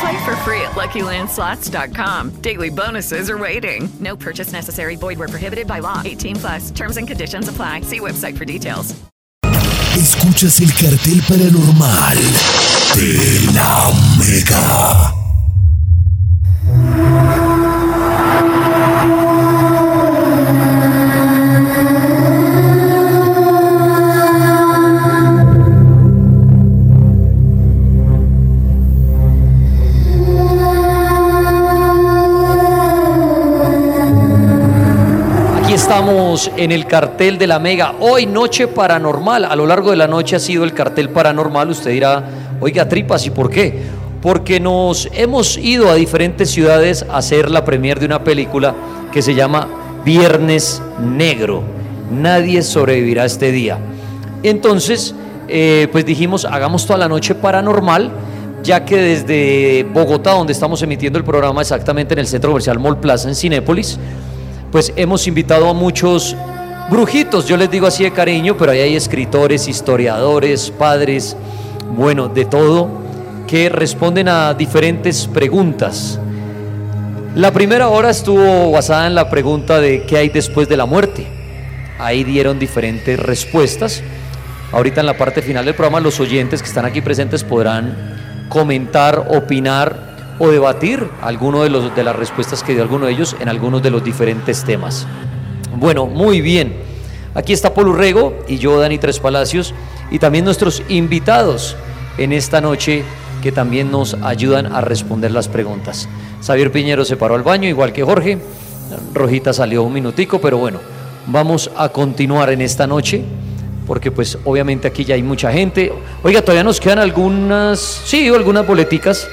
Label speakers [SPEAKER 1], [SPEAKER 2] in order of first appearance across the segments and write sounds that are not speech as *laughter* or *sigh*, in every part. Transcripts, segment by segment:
[SPEAKER 1] Play for free at LuckyLandSlots.com. Daily bonuses are waiting. No purchase necessary. Void where prohibited by law. 18 plus. Terms and conditions apply. See website for details.
[SPEAKER 2] Escuchas el cartel paranormal de la Mega.
[SPEAKER 3] Estamos en el cartel de la Mega. Hoy noche paranormal. A lo largo de la noche ha sido el cartel paranormal. Usted dirá, oiga, tripas, ¿y por qué? Porque nos hemos ido a diferentes ciudades a hacer la premier de una película que se llama Viernes Negro. Nadie sobrevivirá este día. Entonces, eh, pues dijimos, hagamos toda la noche paranormal, ya que desde Bogotá, donde estamos emitiendo el programa exactamente en el Centro Comercial Mall Plaza en Cinépolis, pues hemos invitado a muchos brujitos, yo les digo así de cariño, pero ahí hay escritores, historiadores, padres, bueno, de todo, que responden a diferentes preguntas. La primera hora estuvo basada en la pregunta de qué hay después de la muerte. Ahí dieron diferentes respuestas. Ahorita en la parte final del programa los oyentes que están aquí presentes podrán comentar, opinar o debatir alguno de, los, de las respuestas que dio alguno de ellos en algunos de los diferentes temas. Bueno, muy bien. Aquí está Polo Rego y yo, Dani Tres Palacios, y también nuestros invitados en esta noche que también nos ayudan a responder las preguntas. Xavier Piñero se paró al baño, igual que Jorge. Rojita salió un minutico, pero bueno, vamos a continuar en esta noche porque pues obviamente aquí ya hay mucha gente. Oiga, todavía nos quedan algunas, sí, algunas boleticas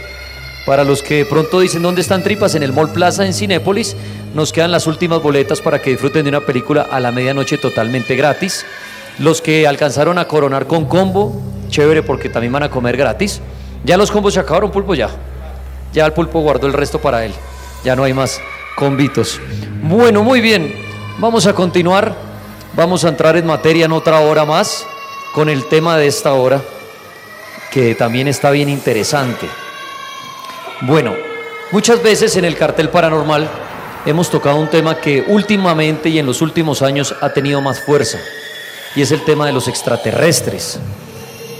[SPEAKER 3] para los que pronto dicen dónde están tripas en el Mall Plaza en Cinépolis. Nos quedan las últimas boletas para que disfruten de una película a la medianoche totalmente gratis. Los que alcanzaron a coronar con combo, chévere porque también van a comer gratis. Ya los combos se acabaron, pulpo ya. Ya el pulpo guardó el resto para él. Ya no hay más convitos. Bueno, muy bien. Vamos a continuar. Vamos a entrar en materia en otra hora más con el tema de esta hora, que también está bien interesante. Bueno, muchas veces en el cartel paranormal hemos tocado un tema que últimamente y en los últimos años ha tenido más fuerza, y es el tema de los extraterrestres.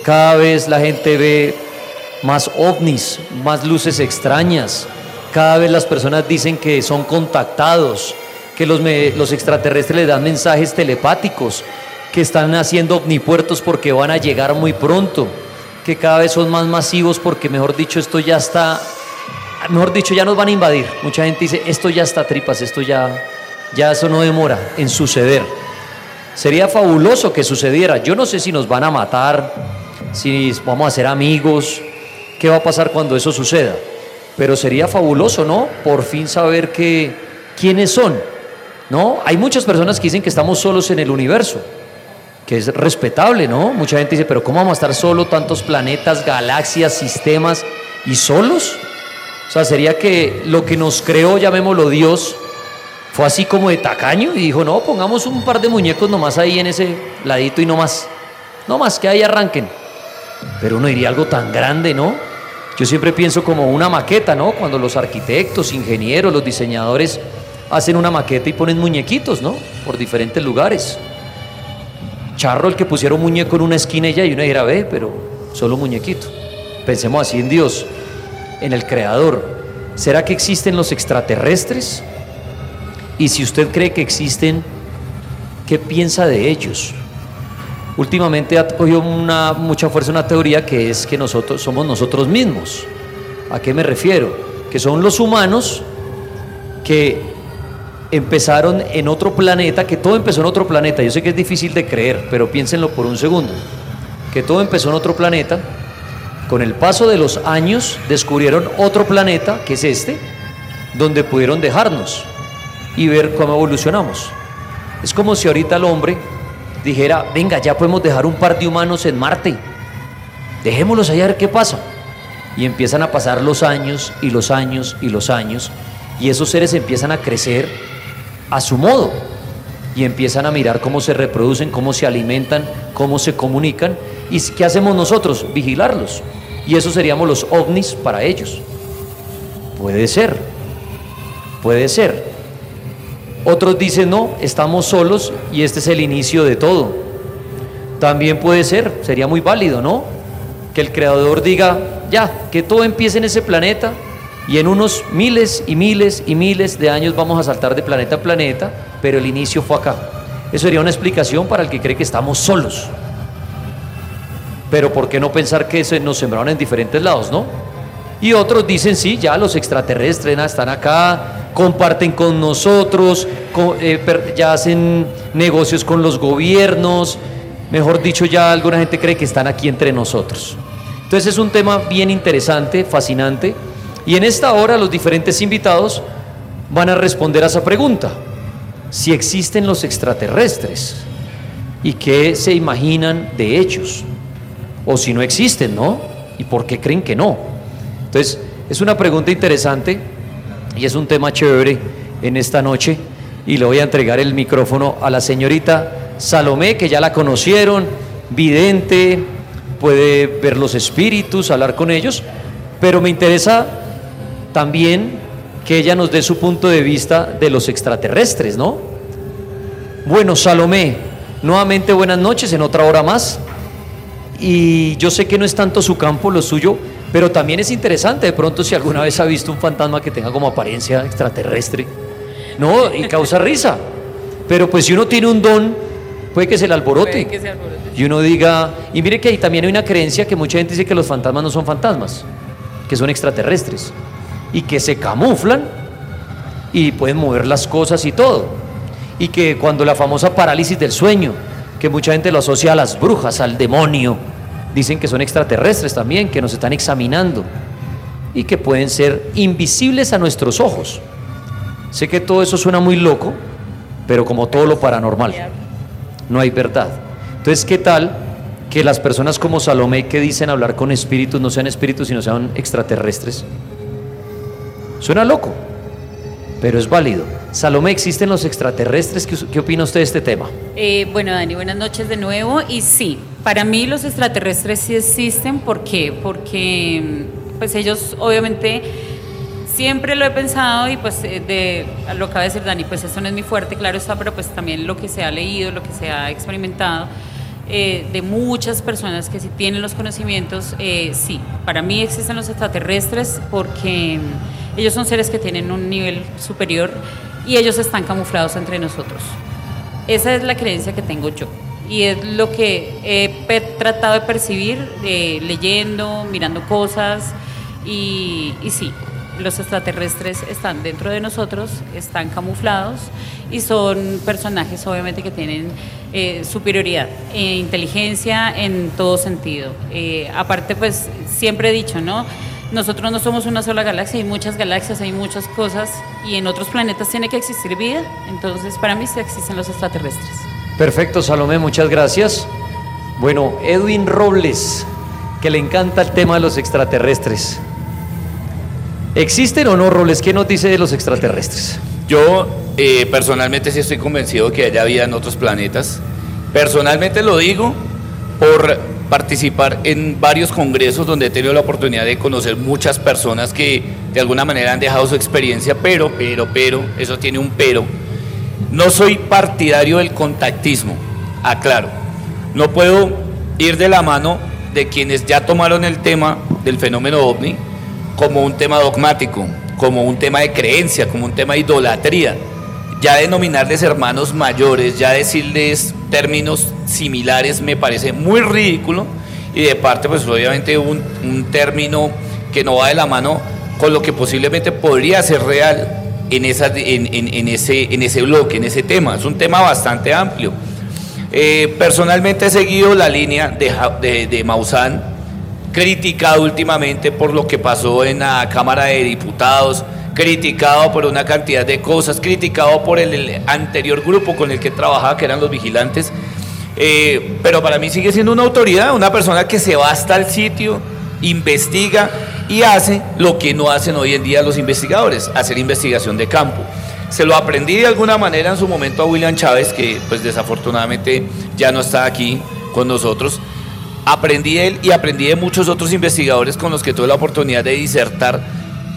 [SPEAKER 3] Cada vez la gente ve más ovnis, más luces extrañas, cada vez las personas dicen que son contactados, que los, los extraterrestres les dan mensajes telepáticos, que están haciendo omnipuertos porque van a llegar muy pronto, que cada vez son más masivos porque, mejor dicho, esto ya está, mejor dicho, ya nos van a invadir. Mucha gente dice, esto ya está tripas, esto ya, ya eso no demora en suceder. Sería fabuloso que sucediera. Yo no sé si nos van a matar, si vamos a ser amigos, qué va a pasar cuando eso suceda. Pero sería fabuloso, ¿no? Por fin saber que, quiénes son. ¿No? Hay muchas personas que dicen que estamos solos en el universo, que es respetable, ¿no? Mucha gente dice, pero ¿cómo vamos a estar solos tantos planetas, galaxias, sistemas y solos? O sea, sería que lo que nos creó, llamémoslo Dios, fue así como de tacaño y dijo, no, pongamos un par de muñecos nomás ahí en ese ladito y no más. No más, que ahí arranquen. Pero uno diría algo tan grande, ¿no? Yo siempre pienso como una maqueta, ¿no? Cuando los arquitectos, ingenieros, los diseñadores hacen una maqueta y ponen muñequitos, ¿no? Por diferentes lugares. Charro el que pusiera un muñeco en una esquina y ya, y uno dirá, ve, pero solo muñequito. Pensemos así en Dios, en el Creador. ¿Será que existen los extraterrestres? Y si usted cree que existen, ¿qué piensa de ellos? últimamente ha cogido una, mucha fuerza una teoría que es que nosotros somos nosotros mismos. ¿A qué me refiero? Que son los humanos que empezaron en otro planeta, que todo empezó en otro planeta. Yo sé que es difícil de creer, pero piénsenlo por un segundo. Que todo empezó en otro planeta. Con el paso de los años descubrieron otro planeta, que es este, donde pudieron dejarnos y ver cómo evolucionamos. Es como si ahorita el hombre dijera, venga, ya podemos dejar un par de humanos en Marte. Dejémoslos allá a ver qué pasa. Y empiezan a pasar los años y los años y los años. Y esos seres empiezan a crecer a su modo. Y empiezan a mirar cómo se reproducen, cómo se alimentan, cómo se comunican. ¿Y qué hacemos nosotros? Vigilarlos. Y eso seríamos los ovnis para ellos. Puede ser. Puede ser. Otros dicen, no, estamos solos y este es el inicio de todo. También puede ser, sería muy válido, ¿no? Que el creador diga, ya, que todo empiece en ese planeta y en unos miles y miles y miles de años vamos a saltar de planeta a planeta, pero el inicio fue acá. Eso sería una explicación para el que cree que estamos solos. Pero ¿por qué no pensar que se nos sembraron en diferentes lados, no? Y otros dicen, sí, ya los extraterrestres están acá, comparten con nosotros, eh, ya hacen negocios con los gobiernos, mejor dicho, ya alguna gente cree que están aquí entre nosotros. Entonces es un tema bien interesante, fascinante, y en esta hora los diferentes invitados van a responder a esa pregunta, si existen los extraterrestres y qué se imaginan de ellos, o si no existen, ¿no? ¿Y por qué creen que no? Entonces, es una pregunta interesante y es un tema chévere en esta noche y le voy a entregar el micrófono a la señorita Salomé, que ya la conocieron, vidente, puede ver los espíritus, hablar con ellos, pero me interesa también que ella nos dé su punto de vista de los extraterrestres, ¿no? Bueno, Salomé, nuevamente buenas noches en otra hora más. Y yo sé que no es tanto su campo, lo suyo, pero también es interesante de pronto si alguna vez ha visto un fantasma que tenga como apariencia extraterrestre. No, y causa risa. Pero pues si uno tiene un don, puede que se le alborote. Y uno diga, y mire que ahí también hay una creencia que mucha gente dice que los fantasmas no son fantasmas, que son extraterrestres. Y que se camuflan y pueden mover las cosas y todo. Y que cuando la famosa parálisis del sueño, que mucha gente lo asocia a las brujas, al demonio, Dicen que son extraterrestres también, que nos están examinando y que pueden ser invisibles a nuestros ojos. Sé que todo eso suena muy loco, pero como todo lo paranormal, no hay verdad. Entonces, ¿qué tal que las personas como Salomé que dicen hablar con espíritus no sean espíritus, sino sean extraterrestres? Suena loco, pero es válido. Salomé, ¿existen los extraterrestres? ¿Qué, opina usted de este tema?
[SPEAKER 4] Eh, bueno, Dani, buenas noches de nuevo. Y sí, para mí los extraterrestres sí existen. ¿Por qué? Porque pues ellos obviamente siempre lo he pensado y pues eh, de lo que acaba de decir Dani, pues eso no es muy fuerte, claro está, pero pues también lo que se ha leído, lo que se ha experimentado eh, de muchas personas que sí tienen los conocimientos, eh, sí, para mí existen los extraterrestres porque ellos son seres que tienen un nivel superior y ellos están camuflados entre nosotros. Esa es la creencia que tengo yo y es lo que he tratado de percibir leyendo, mirando cosas y, sí, los extraterrestres están dentro de nosotros, están camuflados y son personajes obviamente que tienen eh, superioridad e inteligencia en todo sentido. Eh, aparte pues siempre he dicho, ¿no? Nosotros no somos una sola galaxia, hay muchas galaxias, hay muchas cosas y en otros planetas tiene que existir vida, entonces para mí sí existen los extraterrestres.
[SPEAKER 3] Perfecto, Salomé, muchas gracias. Bueno, Edwin Robles, que le encanta el tema de los extraterrestres. ¿Existen o no, Robles? ¿Qué nos dice de los extraterrestres?
[SPEAKER 5] Yo eh, personalmente sí estoy convencido que haya vida en otros planetas. Personalmente lo digo por participar en varios congresos donde he tenido la oportunidad de conocer muchas personas que de alguna manera han dejado su experiencia, pero, pero, pero, eso tiene un pero no soy partidario del contactismo, aclaro. No puedo ir de la mano de quienes ya tomaron el tema del fenómeno ovni como un tema dogmático, como un tema de creencia, como un tema de idolatría. ya denominar,les hermanos mayores, ya decirles términos similares me parece muy ridículo y de parte pues obviamente un, término que no va de la mano con lo que posiblemente podría ser real en, esa, en, en, ese, en ese bloque, en ese tema. Es un tema bastante amplio. Eh, personalmente he seguido la línea de, de, de Maussan, criticado últimamente por lo que pasó en la Cámara de Diputados, criticado por una cantidad de cosas, criticado por el, anterior grupo con el que trabajaba, que eran los vigilantes. Eh, pero para mí sigue siendo una autoridad, una persona que se va hasta el sitio, investiga y hace lo que no hacen hoy en día los investigadores, hacer investigación de campo. Se lo aprendí de alguna manera en su momento a William Chávez, que pues desafortunadamente ya no está aquí con nosotros. Aprendí de él y aprendí de muchos otros investigadores con los que tuve la oportunidad de disertar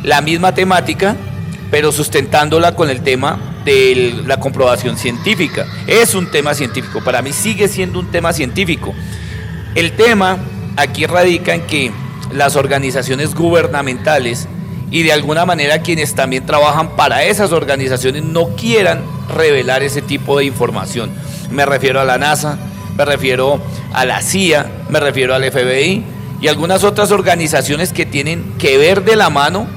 [SPEAKER 5] la misma temática, pero sustentándola con el tema de la comprobación científica. Es un tema científico, para mí sigue siendo un tema científico. El tema aquí radica en que las organizaciones gubernamentales y de alguna manera quienes también trabajan para esas organizaciones no quieran revelar ese tipo de información. Me refiero a la NASA, me refiero a la CIA, me refiero al FBI y algunas otras organizaciones que tienen que ver de la mano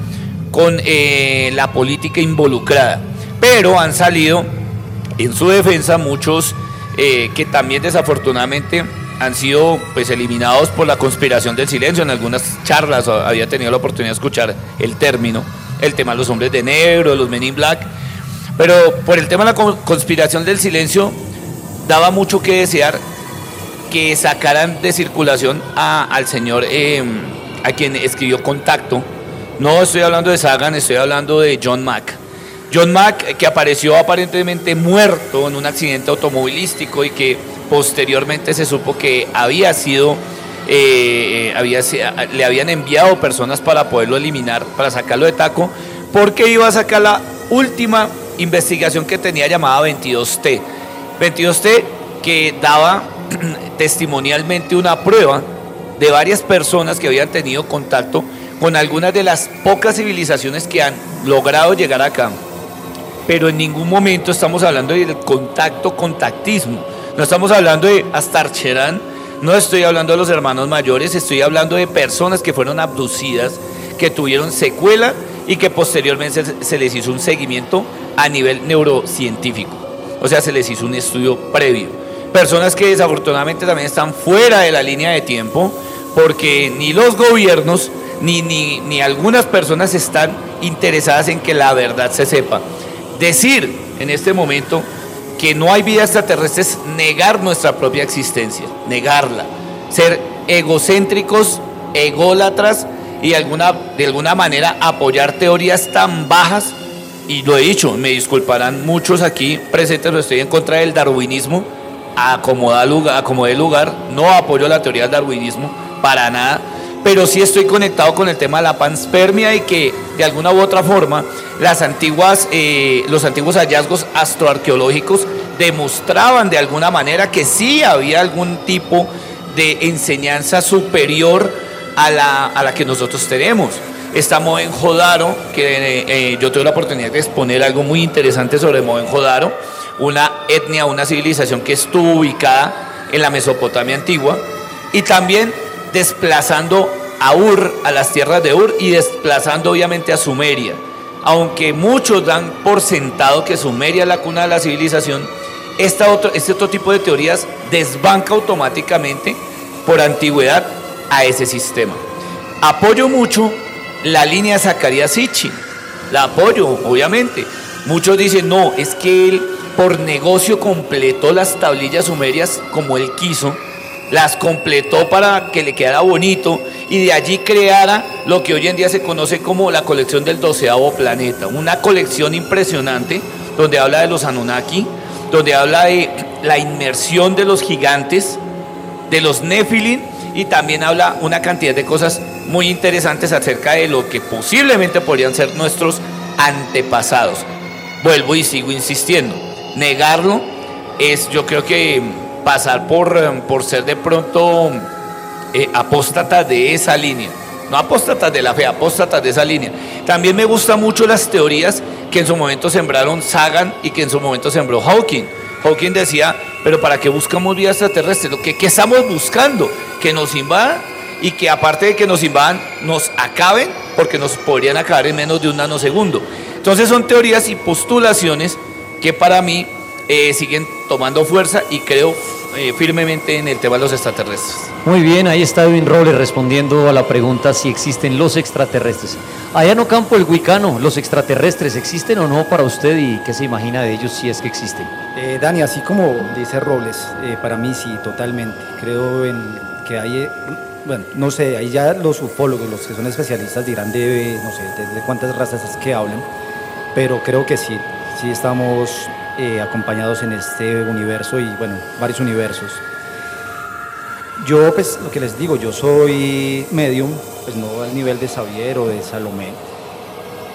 [SPEAKER 5] con eh, la política involucrada. Pero han salido en su defensa muchos eh, que también desafortunadamente han sido pues eliminados por la conspiración del silencio. En algunas charlas había tenido la oportunidad de escuchar el término, el tema de los hombres de negro, los men in black. Pero por el tema de la conspiración del silencio daba mucho que desear que sacaran de circulación al señor em, a quien escribió Contacto. No estoy hablando de Sagan, estoy hablando de John Mack. John Mack, que apareció aparentemente muerto en un accidente automovilístico y que Posteriormente se supo que había sido, eh, había, le habían enviado personas para poderlo eliminar, para sacarlo de taco, porque iba a sacar la última investigación que tenía llamada 22T. 22T que daba *clears throat* testimonialmente una prueba de varias personas que habían tenido contacto con algunas de las pocas civilizaciones que han logrado llegar acá. Pero en ningún momento estamos hablando del contacto, contactismo. No estamos hablando de Astarcherán, no estoy hablando de los hermanos mayores, estoy hablando de personas que fueron abducidas, que tuvieron secuela y que posteriormente se les hizo un seguimiento a nivel neurocientífico. O sea, se les hizo un estudio previo. Personas que desafortunadamente también están fuera de la línea de tiempo porque ni los gobiernos ni, ni, ni algunas personas están interesadas en que la verdad se sepa. Decir en este momento que no hay vida extraterrestre es negar nuestra propia existencia, negarla, ser egocéntricos, ególatras y de alguna, de alguna manera apoyar teorías tan bajas. Y lo he dicho, me disculparán muchos aquí presentes, pero estoy en contra del darwinismo, acomoda lugar, de lugar, no apoyo la teoría del darwinismo para nada pero sí estoy conectado con el tema de la panspermia y que de alguna u otra forma las antiguas, eh, los antiguos hallazgos astroarqueológicos demostraban de alguna manera que sí había algún tipo de enseñanza superior a la, a la que nosotros tenemos. Está Jodaro, que eh, eh, yo tuve la oportunidad de exponer algo muy interesante sobre Jodaro, una etnia, una civilización que estuvo ubicada en la Mesopotamia antigua, y también desplazando a Ur, a las tierras de Ur y desplazando obviamente a Sumeria. Aunque muchos dan por sentado que Sumeria es la cuna de la civilización, esta otro, este otro tipo de teorías desbanca automáticamente por antigüedad a ese sistema. Apoyo mucho la línea Zacarías Sitchin, la apoyo, obviamente. Muchos dicen, no, es que él por negocio completó las tablillas sumerias como él quiso las completó para que le quedara bonito y de allí creara lo que hoy en día se conoce como la colección del doceavo planeta. Una colección impresionante donde habla de los Anunnaki, donde habla de la inmersión de los gigantes, de los Nephilim y también habla una cantidad de cosas muy interesantes acerca de lo que posiblemente podrían ser nuestros antepasados. Vuelvo y sigo insistiendo, negarlo es yo creo que pasar por, eh, por ser de pronto eh, apóstata de esa línea. no apóstatas de la fe, apóstatas de esa línea. También me gustan mucho las teorías que en su momento sembraron Sagan y que en su momento sembró Hawking. Hawking decía, pero ¿para qué buscamos vida extraterrestre? ¿Qué, ¿Qué estamos buscando? Que nos invadan y que aparte de que nos invadan, nos acaben, porque nos podrían acabar en menos de un nanosegundo. Entonces son teorías y postulaciones que para mí eh, siguen tomando fuerza y creo eh, firmemente en el tema de los extraterrestres.
[SPEAKER 3] Muy bien, ahí está Edwin Robles respondiendo a la pregunta si existen los extraterrestres. Allá en Ocampo, el Huicano, ¿los extraterrestres existen o no para usted y qué se imagina de ellos si es que existen?
[SPEAKER 6] Eh, Dani, así como dice Robles, eh, para mí sí, totalmente. Creo en que hay, bueno, no sé, ahí ya los ufólogos, los que son especialistas dirán de, no sé, de, de cuántas razas es que hablan, pero creo que sí, sí estamos eh, acompañados en este universo y, bueno, varios universos. Yo, pues, lo que les digo, yo soy medium, pues no al nivel de Xavier o de Salomé,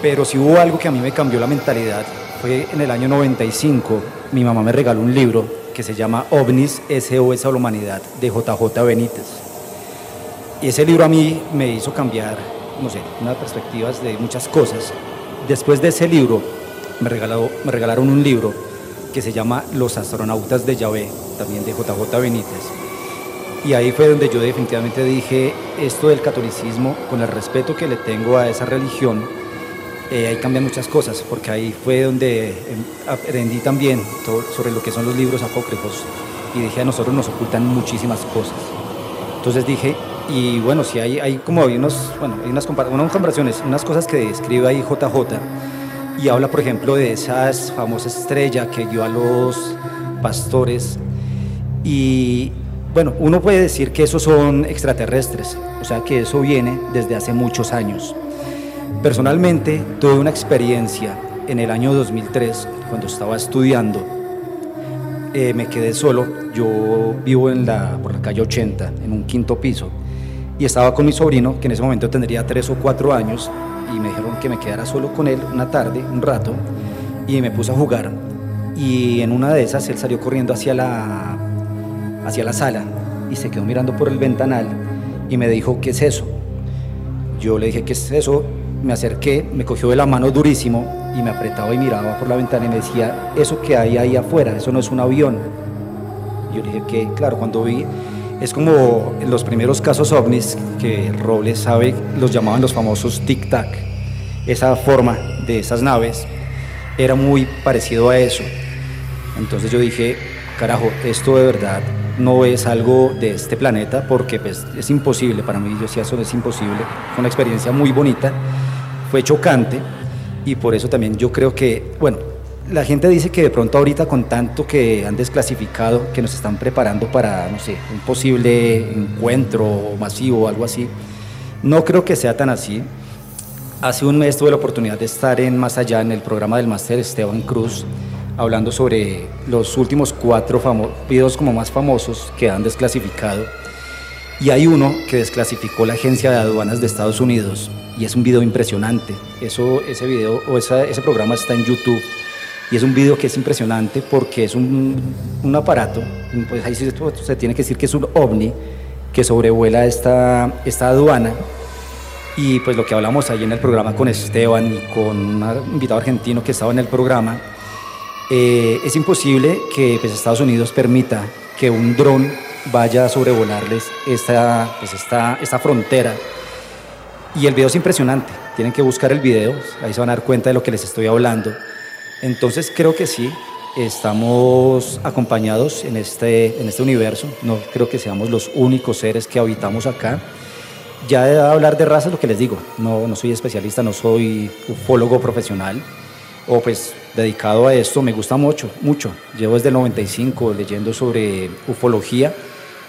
[SPEAKER 6] pero si hubo algo que a mí me cambió la mentalidad, fue en el año 95, mi mamá me regaló un libro que se llama OVNIS, SOS a la Humanidad, de JJ Benítez. Y ese libro a mí me hizo cambiar, no sé, unas perspectivas de muchas cosas. Después de ese libro, me, regaló, me regalaron un libro que se llama Los astronautas de Yahvé, también de JJ Benítez. Y ahí fue donde yo definitivamente dije, esto del catolicismo, con el respeto que le tengo a esa religión, eh, ahí cambian muchas cosas, porque ahí fue donde em, aprendí también todo sobre lo que son los libros apócrifos y dije, a nosotros nos ocultan muchísimas cosas. Entonces dije, y bueno, si hay, hay como hay unos, bueno, hay unas, compara- unas comparaciones, unas cosas que describe ahí JJ, y habla, por ejemplo, de esas famosas estrellas que dio a los pastores. Y bueno, uno puede decir que esos son extraterrestres, o sea que eso viene desde hace muchos años. Personalmente tuve una experiencia en el año 2003, cuando estaba estudiando. Eh, me quedé solo, yo vivo en la, por la calle 80, en un quinto piso, y estaba con mi sobrino, que en ese momento tendría tres o cuatro años, y me dijeron que me quedara solo con él una tarde, un rato, y me puse a jugar. Y en una de esas él salió corriendo hacia la, hacia la sala y se quedó mirando por el ventanal y me dijo, ¿qué es eso? Yo le dije, ¿qué es eso? Me acerqué, me cogió de la mano durísimo y me apretaba y miraba por la ventana y me decía, eso que hay ahí afuera, eso no es un avión. Yo le dije que, claro, cuando vi, es como en los primeros casos ovnis que Robles sabe, los llamaban los famosos tic-tac. Esa forma de esas naves era muy parecido a eso. Entonces yo dije, carajo, esto de verdad no es algo de este planeta porque pues, es imposible para mí, yo decía, eso es imposible. Fue una experiencia muy bonita, fue chocante y por eso también yo creo que, bueno, la gente dice que de pronto ahorita con tanto que han desclasificado, que nos están preparando para, no sé, un posible encuentro masivo o algo así, no creo que sea tan así. Hace un mes tuve la oportunidad de estar en Más Allá, en el programa del máster Esteban Cruz, hablando sobre los últimos cuatro videos como más famosos que han desclasificado. Y hay uno que desclasificó la Agencia de Aduanas de Estados Unidos y es un video impresionante. Eso, ese video o esa- ese programa está en YouTube y es un video que es impresionante porque es un, un aparato, pues ahí se- se tiene que decir que es un ovni que sobrevuela esta, esta aduana y pues lo que hablamos ahí en el programa con Esteban y con un invitado argentino que estaba en el programa, eh, es imposible que pues, Estados Unidos permita que un dron vaya a sobrevolarles esta, pues, esta, esta frontera. Y el video es impresionante, tienen que buscar el video, ahí se van a dar cuenta de lo que les estoy hablando. Entonces creo que sí, estamos acompañados en este, en este universo, no creo que seamos los únicos seres que habitamos acá. Ya de hablar de razas, lo que les digo, no, no soy especialista, no soy ufólogo profesional, o pues dedicado a esto, me gusta mucho, mucho. Llevo desde el 95 leyendo sobre ufología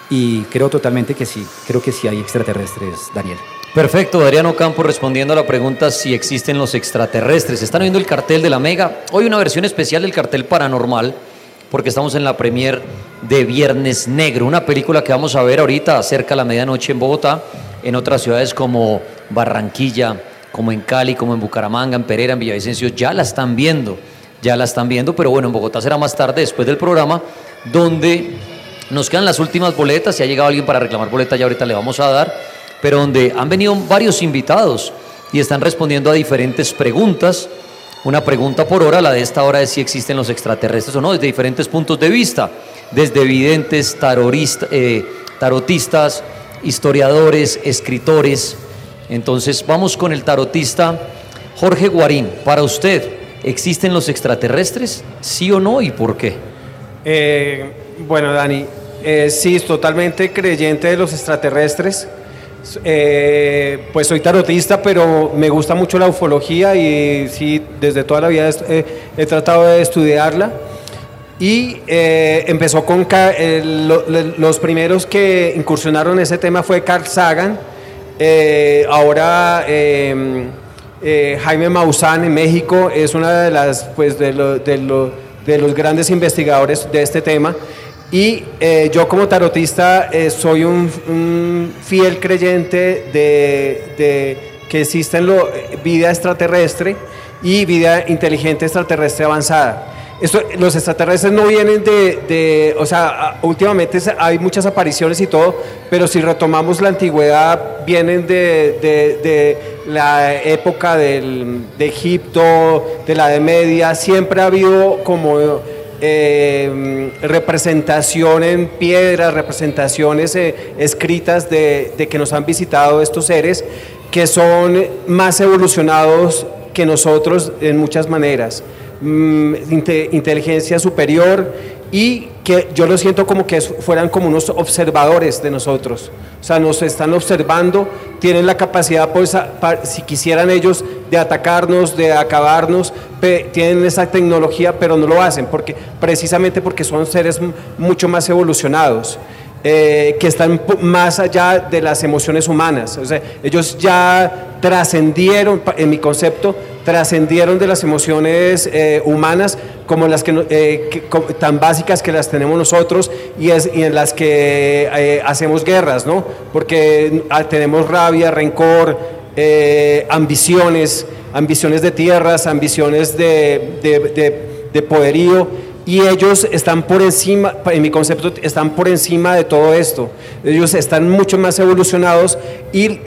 [SPEAKER 6] y creo totalmente que sí, creo que sí hay extraterrestres, Daniel.
[SPEAKER 3] Perfecto, Adriano Campos respondiendo a la pregunta si existen los extraterrestres. Están viendo el cartel de la Mega. Hoy una versión especial del cartel paranormal, porque estamos en la premier de Viernes Negro, una película que vamos a ver ahorita cerca de la medianoche en Bogotá, en otras ciudades como Barranquilla, como en Cali, como en Bucaramanga, en Pereira, en Villavicencio, ya la están viendo, ya la están viendo, pero bueno, en Bogotá será más tarde, después del programa, donde nos quedan las últimas boletas, si ha llegado alguien para reclamar boleta, ya ahorita le vamos a dar. pero donde han venido varios invitados y están respondiendo a diferentes preguntas. Una pregunta por hora, la de esta hora es si existen los extraterrestres o no, desde diferentes puntos de vista, desde videntes, eh, tarotistas, historiadores, escritores. Entonces vamos con el tarotista Jorge Guarín. Para usted, ¿existen los extraterrestres? ¿Sí o no y por qué?
[SPEAKER 7] Eh, bueno, Dani, eh, sí, totalmente creyente de los extraterrestres. Eh, pues soy tarotista, pero me gusta mucho la ufología y sí, desde toda la vida he, tratado de estudiarla. Y empezó con los primeros que incursionaron en ese tema fue Carl Sagan, ahora eh, Jaime Maussan en México es una de las pues de lo- de los grandes investigadores de este tema. Y eh, yo como tarotista eh, soy un, fiel creyente de, de que existe lo- vida extraterrestre y vida inteligente extraterrestre avanzada. Esto, los extraterrestres no vienen de, de- o sea, últimamente hay muchas apariciones y todo, pero si retomamos la antigüedad, vienen de, de- de la época del- de Egipto, de la Edad Media, siempre ha habido como eh, representación en piedras, representaciones eh, escritas de, de que nos han visitado estos seres que son más evolucionados que nosotros en muchas maneras. Mm, inte- inteligencia superior y que yo lo siento como que fueran como unos observadores de nosotros. O sea, nos están observando, tienen la capacidad, pues, si quisieran ellos, de atacarnos, de acabarnos, tienen esa tecnología, pero no lo hacen, porque, precisamente porque son seres mucho más evolucionados. eh, que están más allá de las emociones humanas. O sea, ellos ya trascendieron, en mi concepto, trascendieron de las emociones eh, humanas como las que, eh, tan básicas que las tenemos nosotros y, en las que eh, hacemos guerras, ¿no? Porque ah, tenemos rabia, rencor, ambiciones, ambiciones de tierras, ambiciones de poderío y ellos están por encima, en mi concepto, están por encima de todo esto. Ellos están mucho más evolucionados y,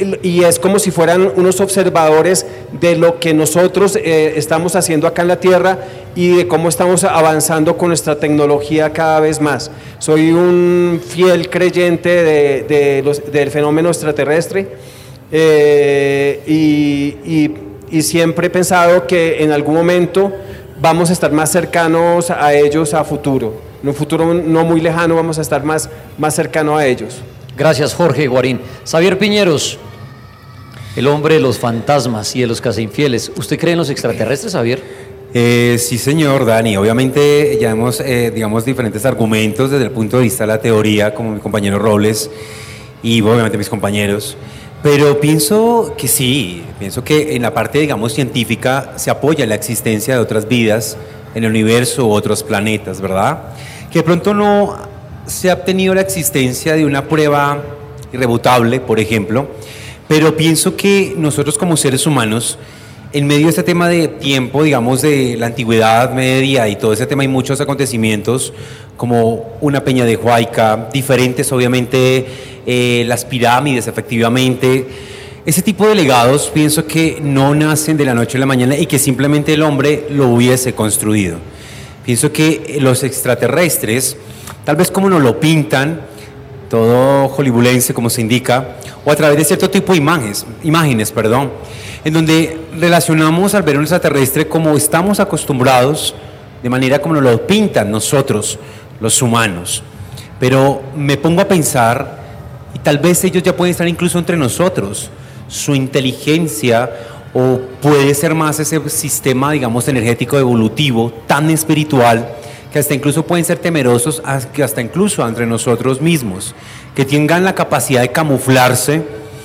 [SPEAKER 7] es como si fueran unos observadores de lo que nosotros eh, estamos haciendo acá en la Tierra y de cómo estamos avanzando con nuestra tecnología cada vez más. Soy un fiel creyente del fenómeno extraterrestre eh, y- y siempre he pensado que en algún momento vamos a estar más cercanos a ellos a futuro. En un futuro no muy lejano vamos a estar más, más cercano a ellos.
[SPEAKER 3] Gracias, Jorge Guarín. Xavier Piñeros, el hombre de los fantasmas y de los infieles. ¿Usted cree en los extraterrestres, Javier?
[SPEAKER 8] Eh, sí, señor Dani. Obviamente ya hemos, eh, digamos, diferentes argumentos desde el punto de vista de la teoría, como mi compañero Robles y obviamente mis compañeros. Pero pienso que sí, pienso que en la parte, digamos, científica se apoya la existencia de otras vidas en el universo u otros planetas, ¿verdad? Que de pronto no se ha obtenido la existencia de una prueba irrebutable, por ejemplo, pero pienso que nosotros como seres humanos, en medio de este tema de tiempo, digamos, de la antigüedad media y todo ese tema, hay muchos acontecimientos, como una peña de Huayca, diferentes, obviamente, eh, las pirámides, efectivamente. Ese tipo de legados pienso que no nacen de la noche a la mañana y que simplemente el hombre lo hubiese construido. Pienso que los extraterrestres, tal vez como nos lo pintan, todo hollywoodense como se indica, o a través de cierto tipo de imágenes, imágenes perdón, en donde relacionamos al ver un extraterrestre como estamos acostumbrados, de manera como nos lo pintan nosotros, los humanos. Pero me pongo a pensar, y tal vez ellos ya pueden estar incluso entre nosotros, su inteligencia o puede ser más ese sistema, digamos, energético evolutivo, tan espiritual, que hasta incluso pueden ser temerosos, hasta incluso entre nosotros mismos, que tengan la capacidad de camuflarse.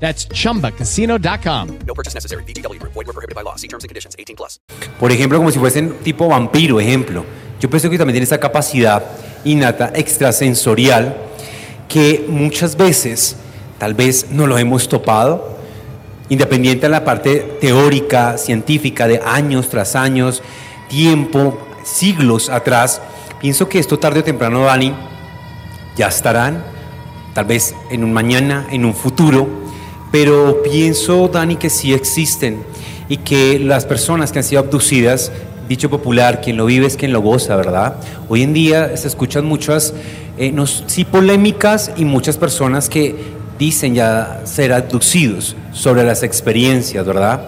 [SPEAKER 9] That's chumbacasino.com.
[SPEAKER 10] No purchase necessary. VGW Group. Void were prohibited by law. See terms and conditions. 18 plus.
[SPEAKER 8] Por ejemplo, como si fuesen tipo vampiro, ejemplo. Yo pienso que también tiene esa capacidad innata extrasensorial que muchas veces tal vez no lo hemos topado, independiente de la parte teórica, científica, de años tras años, tiempo, siglos atrás. Pienso que esto tarde o temprano, Dani, ya estarán, tal vez en un mañana, en un futuro, pero pienso, Dani, que sí existen y que las personas que han sido abducidas, dicho popular, quien lo vive es quien lo goza, ¿verdad? Hoy en día se escuchan muchas, eh, no, sí polémicas y muchas personas que dicen ya ser abducidos sobre las experiencias, ¿verdad?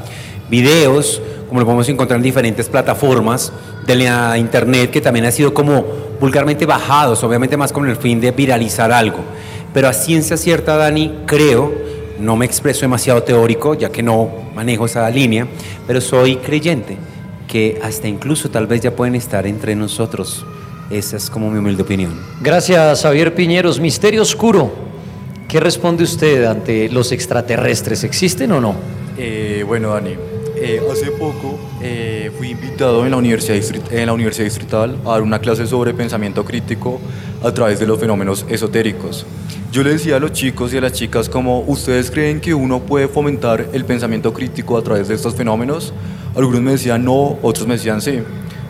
[SPEAKER 8] Videos, como lo podemos encontrar en diferentes plataformas de la internet, que también han sido como vulgarmente bajados, obviamente más con el fin de viralizar algo. Pero a ciencia cierta, Dani, creo, no me expreso demasiado teórico, ya que no manejo esa línea, pero soy creyente que hasta incluso tal vez ya pueden estar entre nosotros. Esa es como mi humilde opinión.
[SPEAKER 3] Gracias, Javier Piñeros. Misterio Oscuro. ¿Qué responde usted ante los extraterrestres? ¿Existen o no?
[SPEAKER 11] Eh, bueno, Dani, eh, hace poco eh, fui invitado en la, universidad en la Universidad Distrital a dar una clase sobre pensamiento crítico a través de los fenómenos esotéricos. Yo le decía a los chicos y a las chicas como, ¿ustedes creen que uno puede fomentar el pensamiento crítico a través de estos fenómenos? Algunos me decían no, otros me decían sí.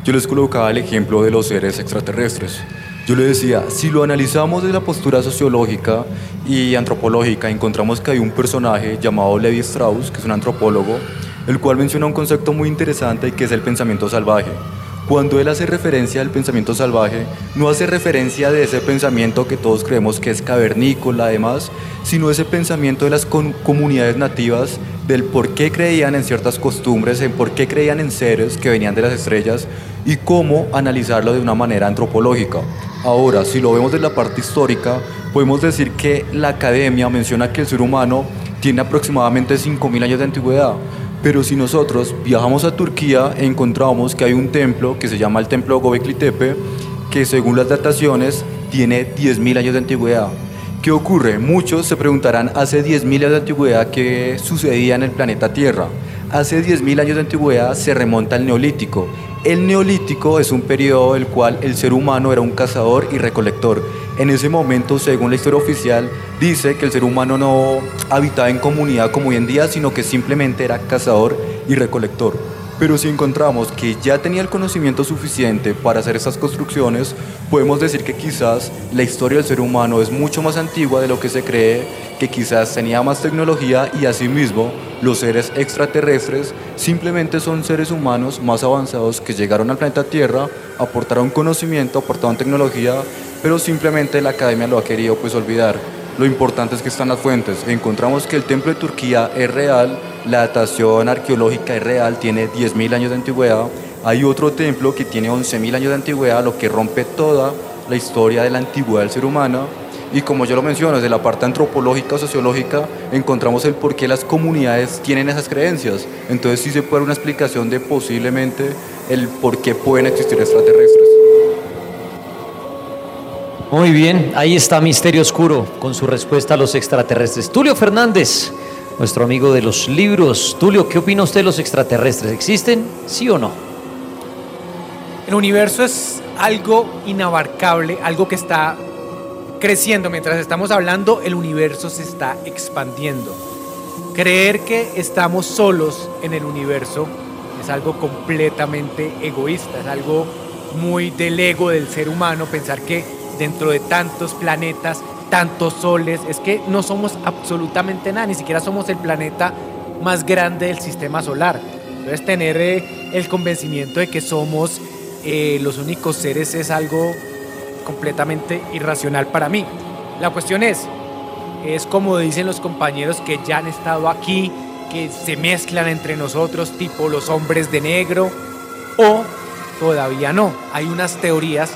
[SPEAKER 11] Yo les colocaba el ejemplo de los seres extraterrestres. Yo le decía, si lo analizamos desde la postura sociológica y antropológica, encontramos que hay un personaje llamado Levi Strauss, que es un antropólogo, el cual menciona un concepto muy interesante que es el pensamiento salvaje. Cuando él hace referencia al pensamiento salvaje, no hace referencia de ese pensamiento que todos creemos que es cavernícola además, sino ese pensamiento de las comunidades nativas, del por qué creían en ciertas costumbres, en por qué creían en seres que venían de las estrellas y cómo analizarlo de una manera antropológica. Ahora, si lo vemos de la parte histórica, podemos decir que la academia menciona que el ser humano tiene aproximadamente 5.000 años de antigüedad. Pero si nosotros viajamos a Turquía, encontramos que hay un templo que se llama el Templo Göbekli Tepe, que según las dataciones tiene 10.000 años de antigüedad. ¿Qué ocurre? Muchos se preguntarán hace 10.000 años de antigüedad qué sucedía en el planeta Tierra. Hace 10.000 años de antigüedad se remonta al Neolítico. El Neolítico es un periodo el cual el ser humano era un cazador y recolector. En ese momento, según la historia oficial, dice que el ser humano no habitaba en comunidad como hoy en día, sino que simplemente era cazador y recolector. Pero si encontramos que ya tenía el conocimiento suficiente para hacer estas construcciones, podemos decir que quizás la historia del ser humano es mucho más antigua de lo que se cree, que quizás tenía más tecnología y asimismo los seres extraterrestres simplemente son seres humanos más avanzados que llegaron al planeta Tierra, aportaron conocimiento, aportaron tecnología, pero simplemente la academia lo ha querido pues olvidar. Lo importante es que están las fuentes. Encontramos que el templo de Turquía es real, la datación arqueológica es real, tiene 10.000 años de antigüedad. Hay otro templo que tiene 11.000 años de antigüedad, lo que rompe toda la historia de la antigüedad del ser humano. Y como yo lo menciono, desde la parte antropológica o sociológica, encontramos el por qué las comunidades tienen esas creencias. Entonces sí se puede dar una explicación de posiblemente el por qué pueden existir extraterrestres.
[SPEAKER 3] Muy bien, ahí está Misterio Oscuro con su respuesta a los extraterrestres. Tulio Fernández, nuestro amigo de los libros. Tulio, ¿qué opina usted de los extraterrestres? ¿Existen? ¿Sí o no?
[SPEAKER 12] El universo es algo inabarcable, algo que está creciendo. Mientras estamos hablando, el universo se está expandiendo. Creer que estamos solos en el universo es algo completamente egoísta, es algo muy del ego del ser humano, pensar que dentro de tantos planetas, tantos soles, es que no somos absolutamente nada, ni siquiera somos el planeta más grande del sistema solar. Entonces tener eh, el convencimiento de que somos eh, los únicos seres es algo completamente irracional para mí. La cuestión es, es como dicen los compañeros que ya han estado aquí, que se mezclan entre nosotros, tipo los hombres de negro, o todavía no. Hay unas teorías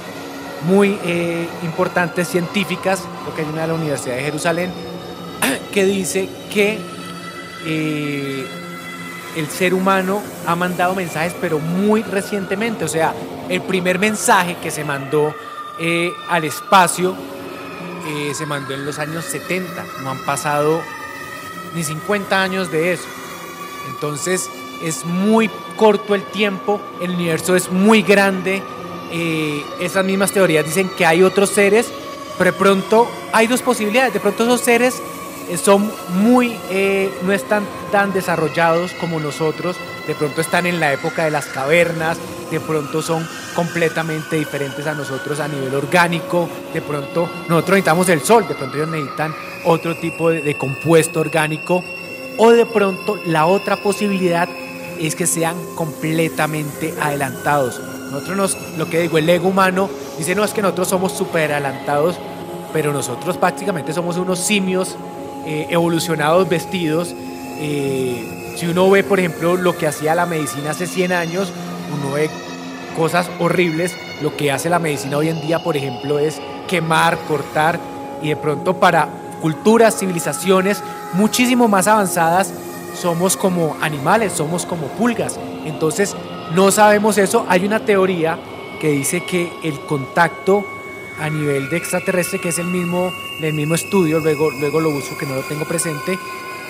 [SPEAKER 12] muy eh, importantes científicas, lo que hay una de la Universidad de Jerusalén, *clears throat* que dice que eh, el ser humano ha mandado mensajes, pero muy recientemente. O sea, el primer mensaje que se mandó eh, al espacio eh, se mandó en los años 70. No han pasado ni 50 años de eso. Entonces es muy corto el tiempo, el universo es muy grande, esas mismas teorías dicen que hay otros seres, pero de pronto hay dos posibilidades, de pronto esos seres eh, son muy, eh, no están tan desarrollados como nosotros, de pronto están en la época de las cavernas, de pronto son completamente diferentes a nosotros a nivel orgánico, de pronto nosotros necesitamos el sol, de pronto ellos necesitan otro tipo de compuesto orgánico, o de pronto la otra posibilidad es que sean completamente adelantados. Nosotros nos, lo que digo, el ego humano dice, no, es que nosotros somos súper adelantados, pero nosotros prácticamente somos unos simios eh, evolucionados vestidos. Eh, si uno ve, por ejemplo, lo que hacía la medicina hace 100 años, uno ve cosas horribles. Lo que hace la medicina hoy en día, por ejemplo, es quemar, cortar, y de pronto para culturas, civilizaciones muchísimo más avanzadas, somos como animales, somos como pulgas. Entonces, no sabemos eso. Hay una teoría que dice que el contacto a nivel de extraterrestre, que es el mismo, el mismo estudio, luego, luego lo busco que no lo tengo presente,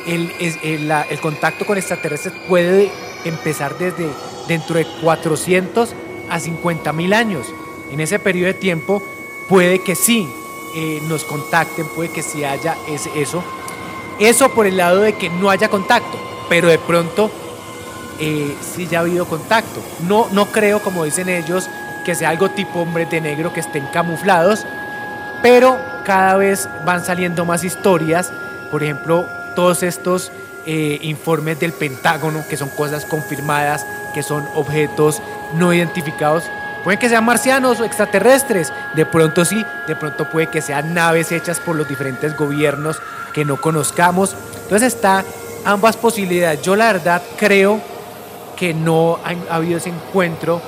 [SPEAKER 12] el, el contacto con extraterrestres puede empezar desde dentro de 400 a 50 mil años. En ese periodo de tiempo puede que sí eh, nos contacten, puede que sí haya ese- eso. Eso por el lado de que no haya contacto, pero de pronto eh, sí ya ha habido contacto. No, no creo, como dicen ellos, que sea algo tipo hombres de negro que estén camuflados, pero cada vez van saliendo más historias. Por ejemplo, todos estos eh, informes del Pentágono, que son cosas confirmadas, que son objetos no identificados. Pueden que sean marcianos o extraterrestres, de pronto sí, de pronto puede que sean naves hechas por los diferentes gobiernos que no conozcamos. Entonces está ambas posibilidades. Yo la verdad creo que no ha, ha habido ese encuentro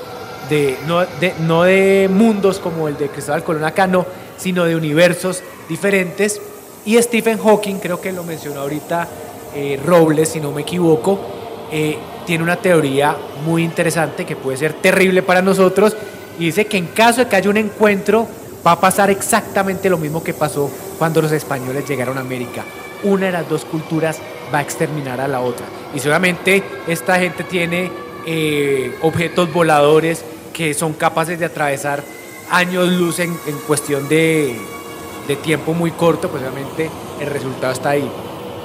[SPEAKER 12] de no, de no de mundos como el de Cristóbal Colón acá, no, sino de universos diferentes. Y Stephen Hawking, creo que lo mencionó ahorita eh, Robles, si no me equivoco, eh, tiene una teoría muy interesante que puede ser terrible para nosotros y dice que en caso de que haya un encuentro va a pasar exactamente lo mismo que pasó cuando los españoles llegaron a América. Una de las dos culturas va a exterminar a la otra. Y seguramente esta gente tiene eh, objetos voladores que son capaces de atravesar años luz en, en cuestión de, de tiempo muy corto, pues obviamente el resultado está ahí.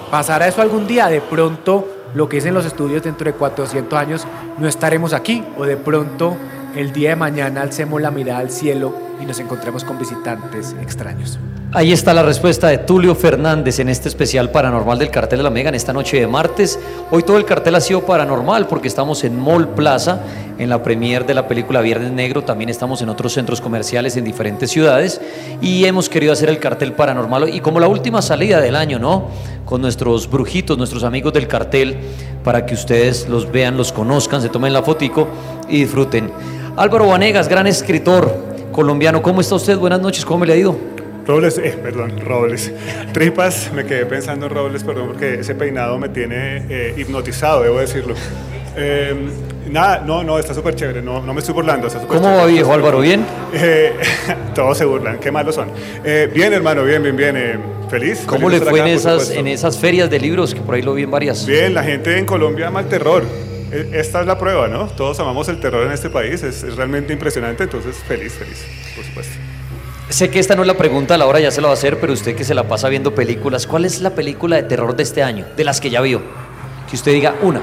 [SPEAKER 12] ¿Pasará eso algún día? De pronto, lo que dicen los estudios, dentro de 400 años no estaremos aquí. O de pronto, el día de mañana alcemos la mirada al cielo y nos encontremos con visitantes extraños.
[SPEAKER 3] Ahí está la respuesta de Tulio Fernández en este especial paranormal del cartel de la Mega en esta noche de martes. Hoy todo el cartel ha sido paranormal porque estamos en Mall Plaza, en la premier de la película Viernes Negro. También estamos en otros centros comerciales en diferentes ciudades y hemos querido hacer el cartel paranormal y como la última salida del año, ¿no? Con nuestros brujitos, nuestros amigos del cartel, para que ustedes los vean, los conozcan, se tomen la fotico y disfruten. Álvaro Vanegas, gran escritor colombiano, ¿cómo está usted? Buenas noches, ¿cómo me le ha ido?
[SPEAKER 13] Robles, eh, perdón, Robles. Tripas, me quedé pensando en Robles, perdón, porque ese peinado me tiene eh, hipnotizado, debo decirlo. Eh, nada, no, no, está súper chévere, no, no me estoy burlando. Está
[SPEAKER 3] ¿Cómo
[SPEAKER 13] chévere.
[SPEAKER 3] va viejo Álvaro? ¿Bien?
[SPEAKER 13] Eh, *laughs* todos se burlan, qué malos son. Eh, bien, hermano, bien, bien, bien. eh, feliz.
[SPEAKER 3] ¿Cómo
[SPEAKER 13] feliz
[SPEAKER 3] le fue en
[SPEAKER 13] acá,
[SPEAKER 3] esas,
[SPEAKER 13] supuesto.
[SPEAKER 3] en esas ferias de libros que por ahí lo vi en varias?
[SPEAKER 13] Bien, la gente en Colombia ama el terror. Eh, Esta es la prueba, ¿no? Todos amamos el terror en este país, es, es realmente impresionante, entonces feliz, feliz, por supuesto.
[SPEAKER 3] Sé que esta no es la pregunta, a la hora ya se la va a hacer, pero usted que se la pasa viendo películas, ¿cuál es la película de terror de este año? De las que ya vio. Que usted diga una.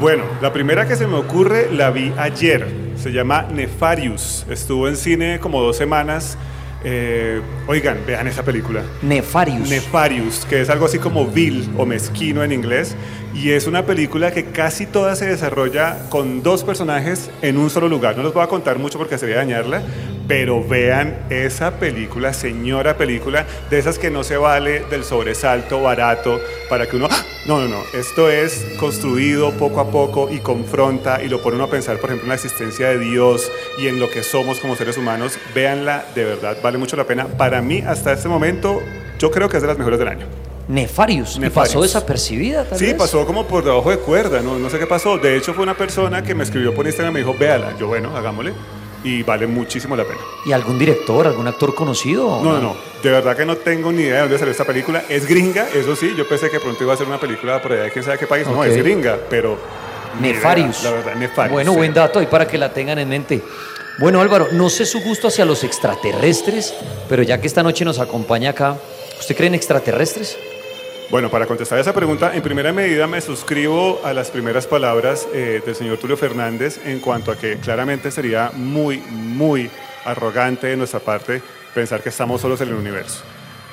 [SPEAKER 13] Bueno, la primera que se me ocurre la vi ayer. Se llama Nefarius. Estuvo en cine como dos semanas. Eh, oigan, vean esa película.
[SPEAKER 3] Nefarius.
[SPEAKER 13] Nefarius, que es algo así como vil o mezquino en inglés. Y es una película que casi toda se desarrolla con dos personajes en un solo lugar. No les voy a contar mucho porque sería dañarla, pero vean esa película, señora película, de esas que no se vale del sobresalto barato para que uno... ¡Ah! No, no, no. Esto es construido poco a poco y confronta y lo pone uno a pensar, por ejemplo, en la existencia de Dios y en lo que somos como seres humanos. Véanla, de verdad, vale mucho la pena. Para mí, hasta este momento, yo creo que es de las mejores del año.
[SPEAKER 3] Nefarius. ¿Y
[SPEAKER 13] Nefarius.
[SPEAKER 3] pasó desapercibida tal
[SPEAKER 13] Sí,
[SPEAKER 3] vez?
[SPEAKER 13] pasó como por debajo de cuerda, no, no sé qué pasó. De hecho, fue una persona que me escribió por Instagram y me dijo, véala. Yo, bueno, hagámosle. Y vale muchísimo la pena.
[SPEAKER 3] ¿Y algún director, algún actor conocido?
[SPEAKER 13] No, no, no. De verdad que no tengo ni idea de dónde salió esta película. Es gringa, eso sí. Yo pensé que pronto iba a ser una película por allá de quién sabe qué país. No, es gringa, pero. idea,
[SPEAKER 3] Nefarius.
[SPEAKER 13] La verdad, Nefarius.
[SPEAKER 3] Bueno,
[SPEAKER 13] sí.
[SPEAKER 3] buen dato ahí para que la tengan en mente. Bueno, Álvaro, no sé su gusto hacia los extraterrestres, pero ya que esta noche nos acompaña acá, ¿usted cree en extraterrestres?
[SPEAKER 13] Bueno, para contestar esa pregunta, en primera medida me suscribo a las primeras palabras eh, del señor Tulio Fernández en cuanto a que claramente sería muy, muy arrogante de nuestra parte pensar que estamos solos en el universo.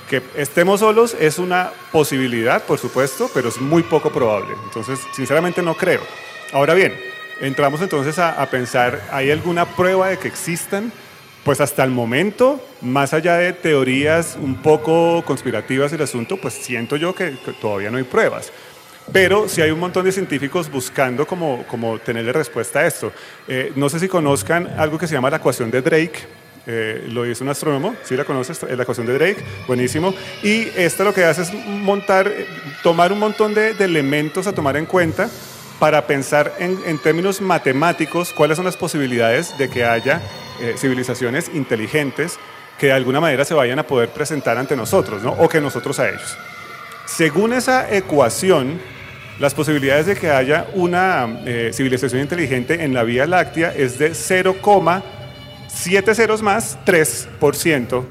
[SPEAKER 13] Que estemos solos es una posibilidad, por supuesto, pero es muy poco probable. Entonces, sinceramente no creo. Ahora bien, entramos entonces a, a pensar, ¿hay alguna prueba de que existan? Pues hasta el momento, más allá de teorías un poco conspirativas del asunto, pues siento yo que, todavía no hay pruebas. Pero sí hay un montón de científicos buscando como, como tenerle respuesta a esto. Eh, no sé si conozcan algo que se llama la ecuación de Drake. Eh, lo hizo un astrónomo, ¿sí la conoces? La ecuación de Drake, buenísimo. Y esto lo que hace es montar, eh, tomar un montón de, elementos a tomar en cuenta para pensar en, en términos matemáticos cuáles son las posibilidades de que haya eh, civilizaciones inteligentes que de alguna manera se vayan a poder presentar ante nosotros, ¿no? O que nosotros a ellos. Según esa ecuación, las posibilidades de que haya una eh, civilización inteligente en la Vía Láctea es de 0,7 ceros más 3%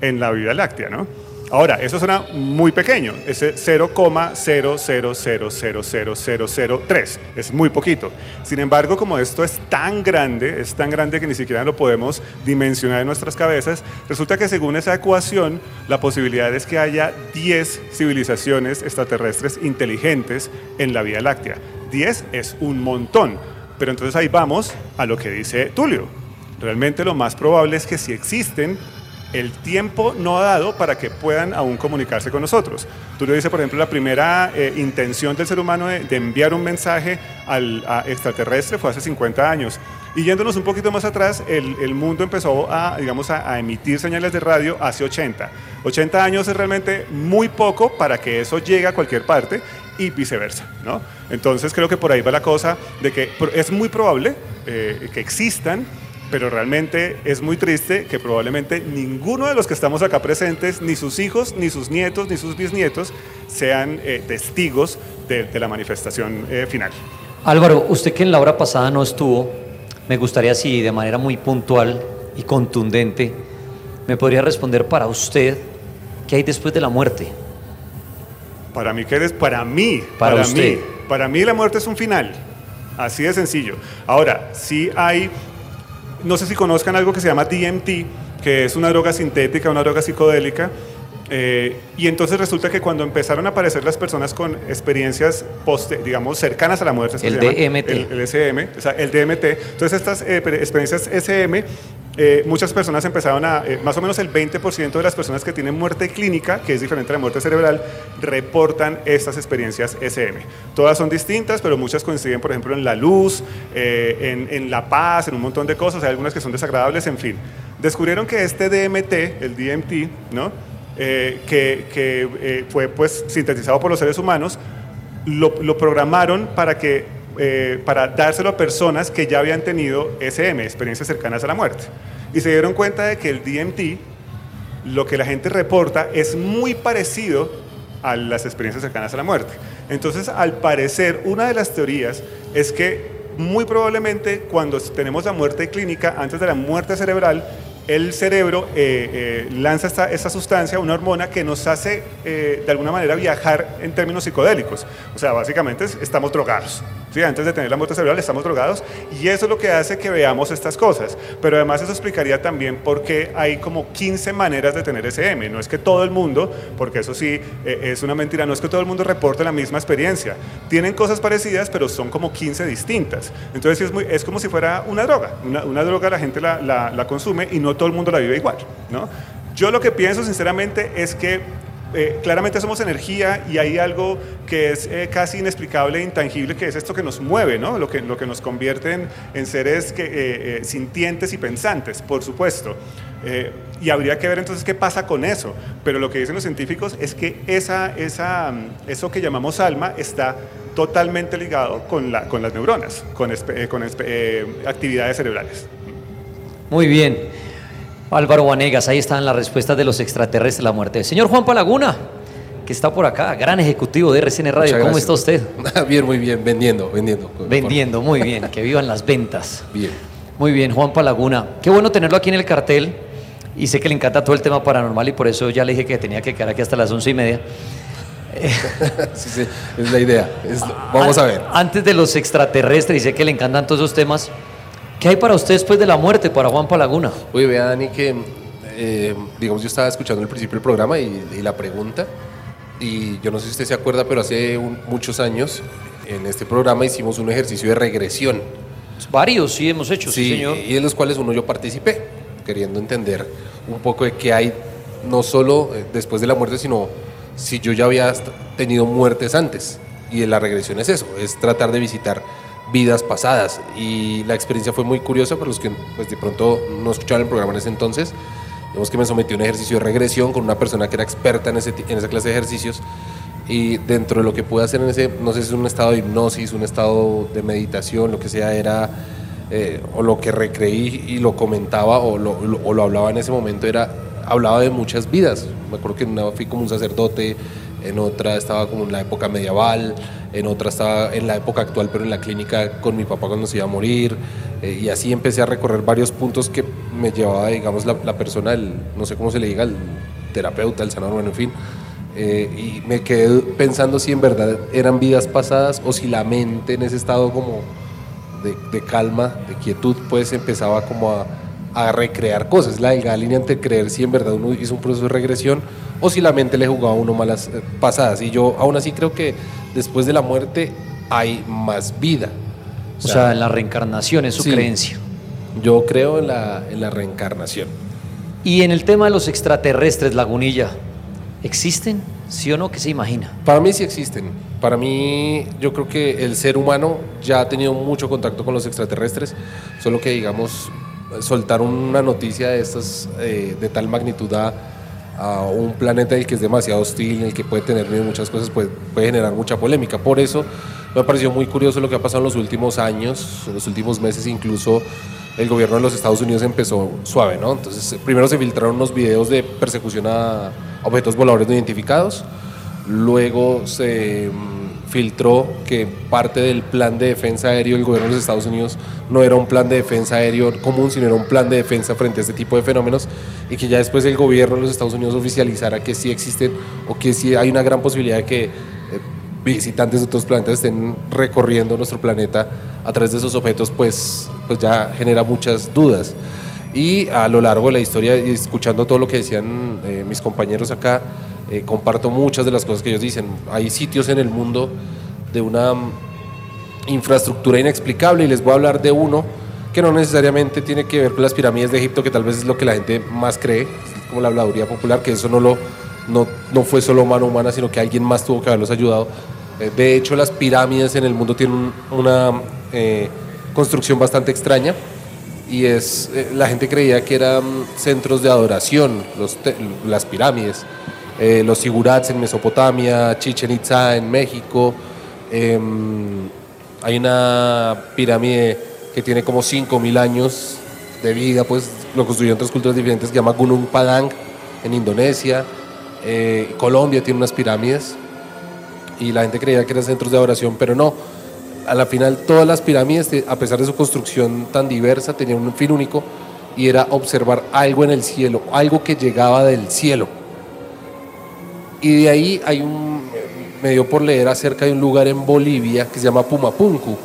[SPEAKER 13] en la Vía Láctea, ¿no? Ahora, eso suena muy pequeño, ese 0,0000003, es muy poquito. Sin embargo, como esto es tan grande, es tan grande que ni siquiera lo podemos dimensionar en nuestras cabezas, resulta que según esa ecuación, la posibilidad es que haya 10 civilizaciones extraterrestres inteligentes en la Vía Láctea. 10 es un montón, pero entonces ahí vamos a lo que dice Tulio. Realmente lo más probable es que si existen, el tiempo no ha dado para que puedan aún comunicarse con nosotros. Tú le dices, por ejemplo, la primera eh, intención del ser humano de, de enviar un mensaje al a extraterrestre fue hace 50 años. Y yéndonos un poquito más atrás, el, el mundo empezó a, digamos, a, a emitir señales de radio hace 80. 80 años es realmente muy poco para que eso llegue a cualquier parte y viceversa, ¿no? Entonces creo que por ahí va la cosa de que es muy probable eh, que existan, pero realmente es muy triste que probablemente ninguno de los que estamos acá presentes, ni sus hijos, ni sus nietos, ni sus bisnietos, sean eh, testigos de, de la manifestación eh, final.
[SPEAKER 3] Álvaro, usted que en la hora pasada no estuvo, me gustaría si de manera muy puntual y contundente me podría responder para usted qué hay después de la muerte.
[SPEAKER 13] Para mí, ¿qué eres? Para mí,
[SPEAKER 3] Para
[SPEAKER 13] para,
[SPEAKER 3] usted.
[SPEAKER 13] mí, para mí la muerte es un final. Así de sencillo. Ahora, sí hay, no sé si conozcan algo que se llama DMT, que es una droga sintética, una droga psicodélica. Eh, y entonces resulta que cuando empezaron a aparecer las personas con experiencias, poste, digamos, cercanas a la muerte,
[SPEAKER 3] El DMT.
[SPEAKER 13] El, el SM, o sea, el DMT. Entonces estas eh, per- experiencias SM, eh, muchas personas empezaron a, eh, más o menos el 20% de las personas que tienen muerte clínica, que es diferente a la muerte cerebral, reportan estas experiencias SM. Todas son distintas, pero muchas coinciden, por ejemplo, en la luz, eh, en, en la paz, en un montón de cosas, hay algunas que son desagradables, en fin. Descubrieron que este DMT, el DMT, ¿no? Eh, que, eh, fue pues sintetizado por los seres humanos, lo, lo programaron para que eh, para dárselo a personas que ya habían tenido SM, experiencias cercanas a la muerte. Y se dieron cuenta de que el DMT, lo que la gente reporta, es muy parecido a las experiencias cercanas a la muerte. Entonces, al parecer, una de las teorías es que muy probablemente cuando tenemos la muerte clínica, antes de la muerte cerebral, el cerebro eh, eh, lanza esta, sustancia, una hormona que nos hace eh, de alguna manera viajar en términos psicodélicos. O sea, básicamente es- estamos drogados. ¿Sí? Antes de tener la muerte cerebral estamos drogados y eso es lo que hace que veamos estas cosas. Pero además eso explicaría también por qué hay como 15 maneras de tener SM. No es que todo el mundo, porque eso sí eh, es una mentira, no es que todo el mundo reporte la misma experiencia. Tienen cosas parecidas, pero son como 15 distintas. Entonces es, muy, es como si fuera una droga. Una, una droga la gente la, la- la consume y no todo el mundo la vive igual. ¿no? Yo lo que pienso sinceramente es que eh, claramente somos energía y hay algo que es eh, casi inexplicable e intangible, que es esto que nos mueve, ¿no? lo, que, lo que nos convierte en, seres que, eh, eh, sintientes y pensantes, por supuesto. Y habría que ver entonces qué pasa con eso. Pero lo que dicen los científicos es que esa, esa, mm, eso que llamamos alma está totalmente ligado con, la, con las neuronas, con, con actividades cerebrales.
[SPEAKER 3] Muy bien. Álvaro Vanegas, ahí están las respuestas de los extraterrestres la muerte. Señor Juan Palaguna, que está por acá, gran ejecutivo de RCN Radio.
[SPEAKER 14] Muchas
[SPEAKER 3] ¿Cómo
[SPEAKER 14] gracias.
[SPEAKER 3] está usted? *laughs*
[SPEAKER 14] bien, muy bien, vendiendo, vendiendo.
[SPEAKER 3] Vendiendo, muy bien. Que vivan las ventas.
[SPEAKER 14] Bien.
[SPEAKER 3] Muy bien, Juan Palaguna. Qué bueno tenerlo aquí en el cartel. Y sé que le encanta todo el tema paranormal y por eso ya le dije que tenía que quedar aquí hasta las once y media. *laughs*
[SPEAKER 14] sí, sí, es la idea. Es- vamos a ver.
[SPEAKER 3] Antes de los extraterrestres, y sé que le encantan todos esos temas, ¿qué hay para usted después de la muerte, para Juan Palaguna?
[SPEAKER 14] Oye, vea, Dani, que eh, digamos, yo estaba escuchando el principio del programa y, y la pregunta, y yo no sé si usted se acuerda, pero hace un- muchos años en este programa hicimos un ejercicio de regresión.
[SPEAKER 3] Varios sí hemos hecho, sí, señor.
[SPEAKER 14] Y en los cuales uno yo participé, queriendo entender un poco de qué hay, no solo eh, después de la muerte, sino si yo ya había tenido muertes antes. Y la regresión es eso, es tratar de visitar vidas pasadas. Y la experiencia fue muy curiosa para los que pues, de pronto no escucharon el programa en ese entonces. Digamos que me sometí a un ejercicio de regresión con una persona que era experta en, ese, en esa clase de ejercicios. Y dentro de lo que pude hacer en ese, no sé si es un estado de hipnosis, un estado de meditación, lo que sea, era, eh, o lo que recreí y lo comentaba o lo, lo- o lo hablaba en ese momento, era, hablaba de muchas vidas. Me acuerdo que una fui como un sacerdote, en otra estaba como en la época medieval, en otra estaba en la época actual, pero en la clínica con mi papá cuando se iba a morir. eh, y así empecé a recorrer varios puntos que me llevaba, digamos, la, la persona, el, no sé cómo se le diga, el terapeuta, el sanador, bueno, en fin. Eh, y me quedé pensando si en verdad eran vidas pasadas o si la mente en ese estado como de, de calma, de quietud, pues empezaba como a, a recrear cosas. La delgada línea entre creer si en verdad uno hizo un proceso de regresión o si la mente le jugaba a uno malas eh, pasadas. Y yo aún así creo que después de la muerte hay más vida.
[SPEAKER 3] O sea, en la reencarnación es su
[SPEAKER 14] sí.
[SPEAKER 3] creencia.
[SPEAKER 14] Yo creo en la, en la reencarnación.
[SPEAKER 3] Y en el tema de los extraterrestres, Lagunilla, ¿existen? ¿Sí o no? ¿Qué se imagina?
[SPEAKER 14] Para mí sí existen. Para mí yo creo que el ser humano ya ha tenido mucho contacto con los extraterrestres, solo que digamos soltar una noticia de estas eh, de tal magnitud a, a un planeta el que es demasiado hostil, en el que puede tener muchas cosas, puede, puede generar mucha polémica. Por eso me ha parecido muy curioso lo que ha pasado en los últimos años, en los últimos meses incluso el gobierno de los Estados Unidos empezó suave, ¿no? Entonces, primero se filtraron unos videos de persecución a objetos voladores no identificados, luego se mm, filtró que parte del plan de defensa aéreo del gobierno de los Estados Unidos no era un plan de defensa aéreo común, sino era un plan de defensa frente a este tipo de fenómenos y que ya después el gobierno de los Estados Unidos oficializara que sí existen o que sí hay una gran posibilidad de que eh, visitantes de otros planetas estén recorriendo nuestro planeta a través de esos objetos, pues, pues ya genera muchas dudas. Y a lo largo de la historia, y escuchando todo lo que decían eh, mis compañeros acá, eh, comparto muchas de las cosas que ellos dicen. Hay sitios en el mundo de una mm, infraestructura inexplicable y les voy a hablar de uno que no necesariamente tiene que ver con las pirámides de Egipto, que tal vez es lo que la gente más cree, como la habladuría popular, que eso no, lo, no, no fue solo mano humana, sino que alguien más tuvo que haberlos ayudado. Eh, de hecho, las pirámides en el mundo tienen un- una eh, construcción bastante extraña y es eh, la gente creía que eran centros de adoración, los las pirámides, Eh, los sigurats en Mesopotamia, Chichen Itza en México. em, hay una pirámide que tiene como 5.000 años de vida, pues lo construyeron otras culturas diferentes, que se llama Gunung Padang en Indonesia. Eh, Colombia tiene unas pirámides y la gente creía que eran centros de adoración, pero no. A la final todas las pirámides, a pesar de su construcción tan diversa, tenían un fin único y era observar algo en el cielo, algo que llegaba del cielo. Y de ahí hay un, me dio por leer acerca de un lugar en Bolivia que se llama Pumapunku.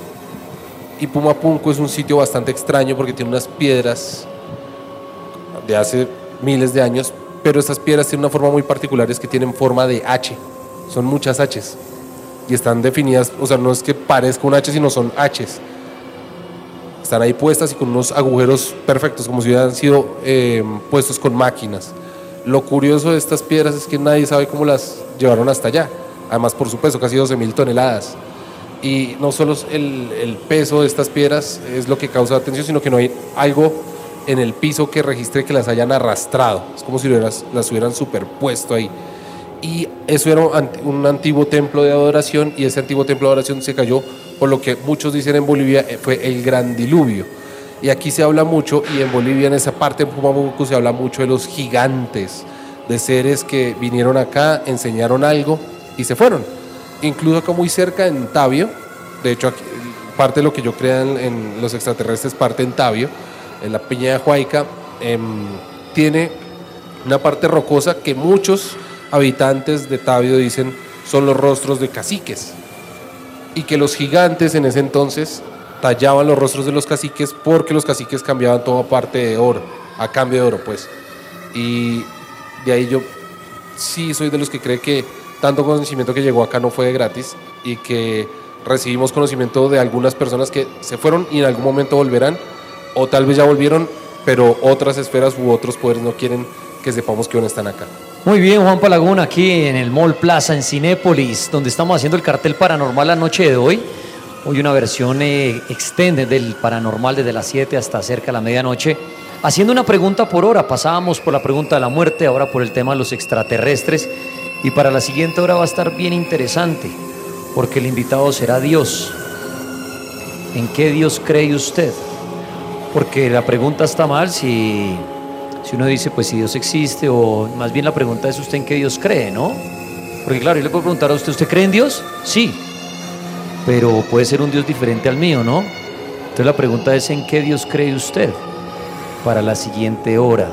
[SPEAKER 14] Y Pumapunku es un sitio bastante extraño porque tiene unas piedras de hace miles de años, pero estas piedras tienen una forma muy particular, es que tienen forma de H. Son muchas Hs. Y están definidas, o sea, no es que parezca un H, sino son Hs. Están ahí puestas y con unos agujeros perfectos, como si hubieran sido eh, puestos con máquinas. Lo curioso de estas piedras es que nadie sabe cómo las llevaron hasta allá. Además, por su peso, casi 12 mil toneladas. Y no solo el, peso de estas piedras es lo que causa atención, sino que no hay algo en el piso que registre que las hayan arrastrado. Es como si las, hubieran superpuesto ahí. Y eso era un antiguo templo de adoración y ese antiguo templo de adoración se cayó por lo que muchos dicen en Bolivia eh, fue el gran diluvio. Y aquí se habla mucho, y en Bolivia en esa parte de Pumabuco se habla mucho de los gigantes, de seres que vinieron acá, enseñaron algo y se fueron. Incluso acá muy cerca en Tabio, de hecho aquí, parte de lo que yo creo en, en los extraterrestres parte en Tabio, en la Peña de Huayca, em, tiene una parte rocosa que muchos habitantes de Tabio dicen son los rostros de caciques y que los gigantes en ese entonces tallaban los rostros de los caciques porque los caciques cambiaban toda parte de oro, a cambio de oro, pues. Y de ahí yo sí soy de los que cree que tanto conocimiento que llegó acá no fue de gratis y que recibimos conocimiento de algunas personas que se fueron y en algún momento volverán, o tal vez ya volvieron, pero otras esferas u otros poderes no quieren que sepamos que aún están acá.
[SPEAKER 3] Muy bien, Juan Palagún, aquí en el Mall Plaza, en Cinépolis, donde estamos haciendo el cartel paranormal la noche de hoy. Hoy una versión eh, extended del paranormal desde las 7 hasta cerca de la medianoche. Haciendo una pregunta por hora, pasábamos por la pregunta de la muerte, ahora por el tema de los extraterrestres. Y para la siguiente hora va a estar bien interesante, porque el invitado será Dios. ¿En qué Dios cree usted? Porque la pregunta está mal si, si uno dice, pues si Dios existe, o más bien la pregunta es usted en qué Dios cree, ¿no? Porque claro, yo le puedo preguntar a usted, ¿usted cree en Dios? Sí, pero puede ser un Dios diferente al mío, ¿no? Entonces la pregunta es, ¿en qué Dios cree usted para la siguiente hora?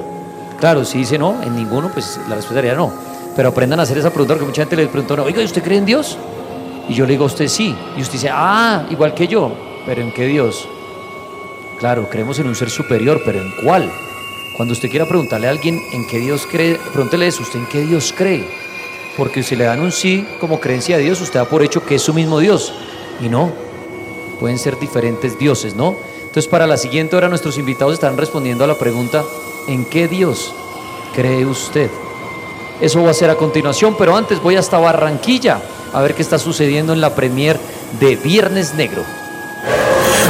[SPEAKER 3] Claro, si dice no, en ninguno, pues la respuesta sería no. Pero aprendan a hacer esa pregunta porque mucha gente le pregunta, no, oiga, ¿usted cree en Dios? Y yo le digo a usted sí. Y usted dice, ah, igual que yo, pero ¿en qué Dios? Claro, creemos en un ser superior, pero ¿en cuál? Cuando usted quiera preguntarle a alguien en qué Dios cree, pregúntele eso, ¿usted en qué Dios cree? Porque si le dan un sí como creencia a Dios, usted da por hecho que es su mismo Dios. Y no, pueden ser diferentes dioses, ¿no? Entonces para la siguiente hora nuestros invitados estarán respondiendo a la pregunta, ¿en qué Dios cree usted? Eso va a ser a continuación, pero antes voy hasta Barranquilla a ver qué está sucediendo en la premier de Viernes Negro.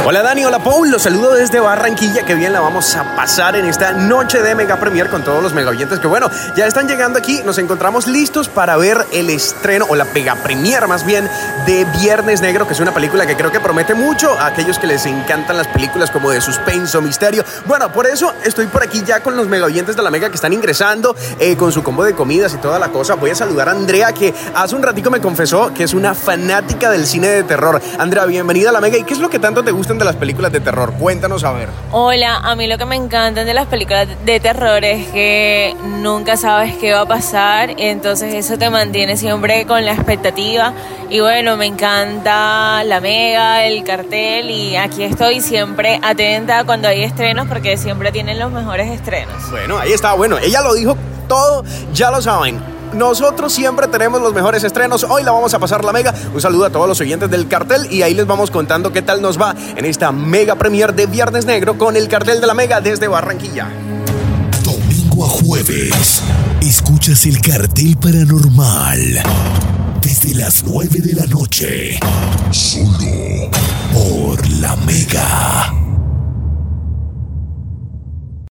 [SPEAKER 15] Hola Dani, hola Paul, los saludo desde Barranquilla, que bien la vamos a pasar en esta noche de Mega Premier con todos los mega oyentes que bueno, ya están llegando aquí, nos encontramos listos para ver el estreno o la Mega Premier más bien de Viernes Negro, que es una película que creo que promete mucho a aquellos que les encantan las películas como de suspenso, misterio. Bueno, por eso estoy por aquí ya con los mega oyentes de la Mega que están ingresando eh, con su combo de comidas y toda la cosa. Voy a saludar a Andrea que hace un ratico me confesó que es una fanática del cine de terror. Andrea, bienvenida a la Mega. ¿Y qué es lo que tanto te gusta de las películas de terror? Cuéntanos a ver.
[SPEAKER 16] Hola, a mí lo que me encantan de las películas de terror es que nunca sabes qué va a pasar, entonces eso te mantiene siempre con la expectativa. Y bueno, me encanta la mega, el cartel y aquí estoy siempre atenta cuando hay estrenos porque siempre tienen los mejores estrenos.
[SPEAKER 15] Bueno, ahí está. Bueno, ella lo dijo todo, ya lo saben. Nosotros siempre tenemos los mejores estrenos. Hoy la vamos a pasar la mega. Un saludo a todos los oyentes del cartel y ahí les vamos contando qué tal nos va en esta mega premier de Viernes Negro con el cartel de la mega desde Barranquilla.
[SPEAKER 2] Domingo a jueves, escuchas el cartel paranormal desde las 9 de la noche. Solo por la mega.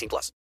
[SPEAKER 10] 18 plus.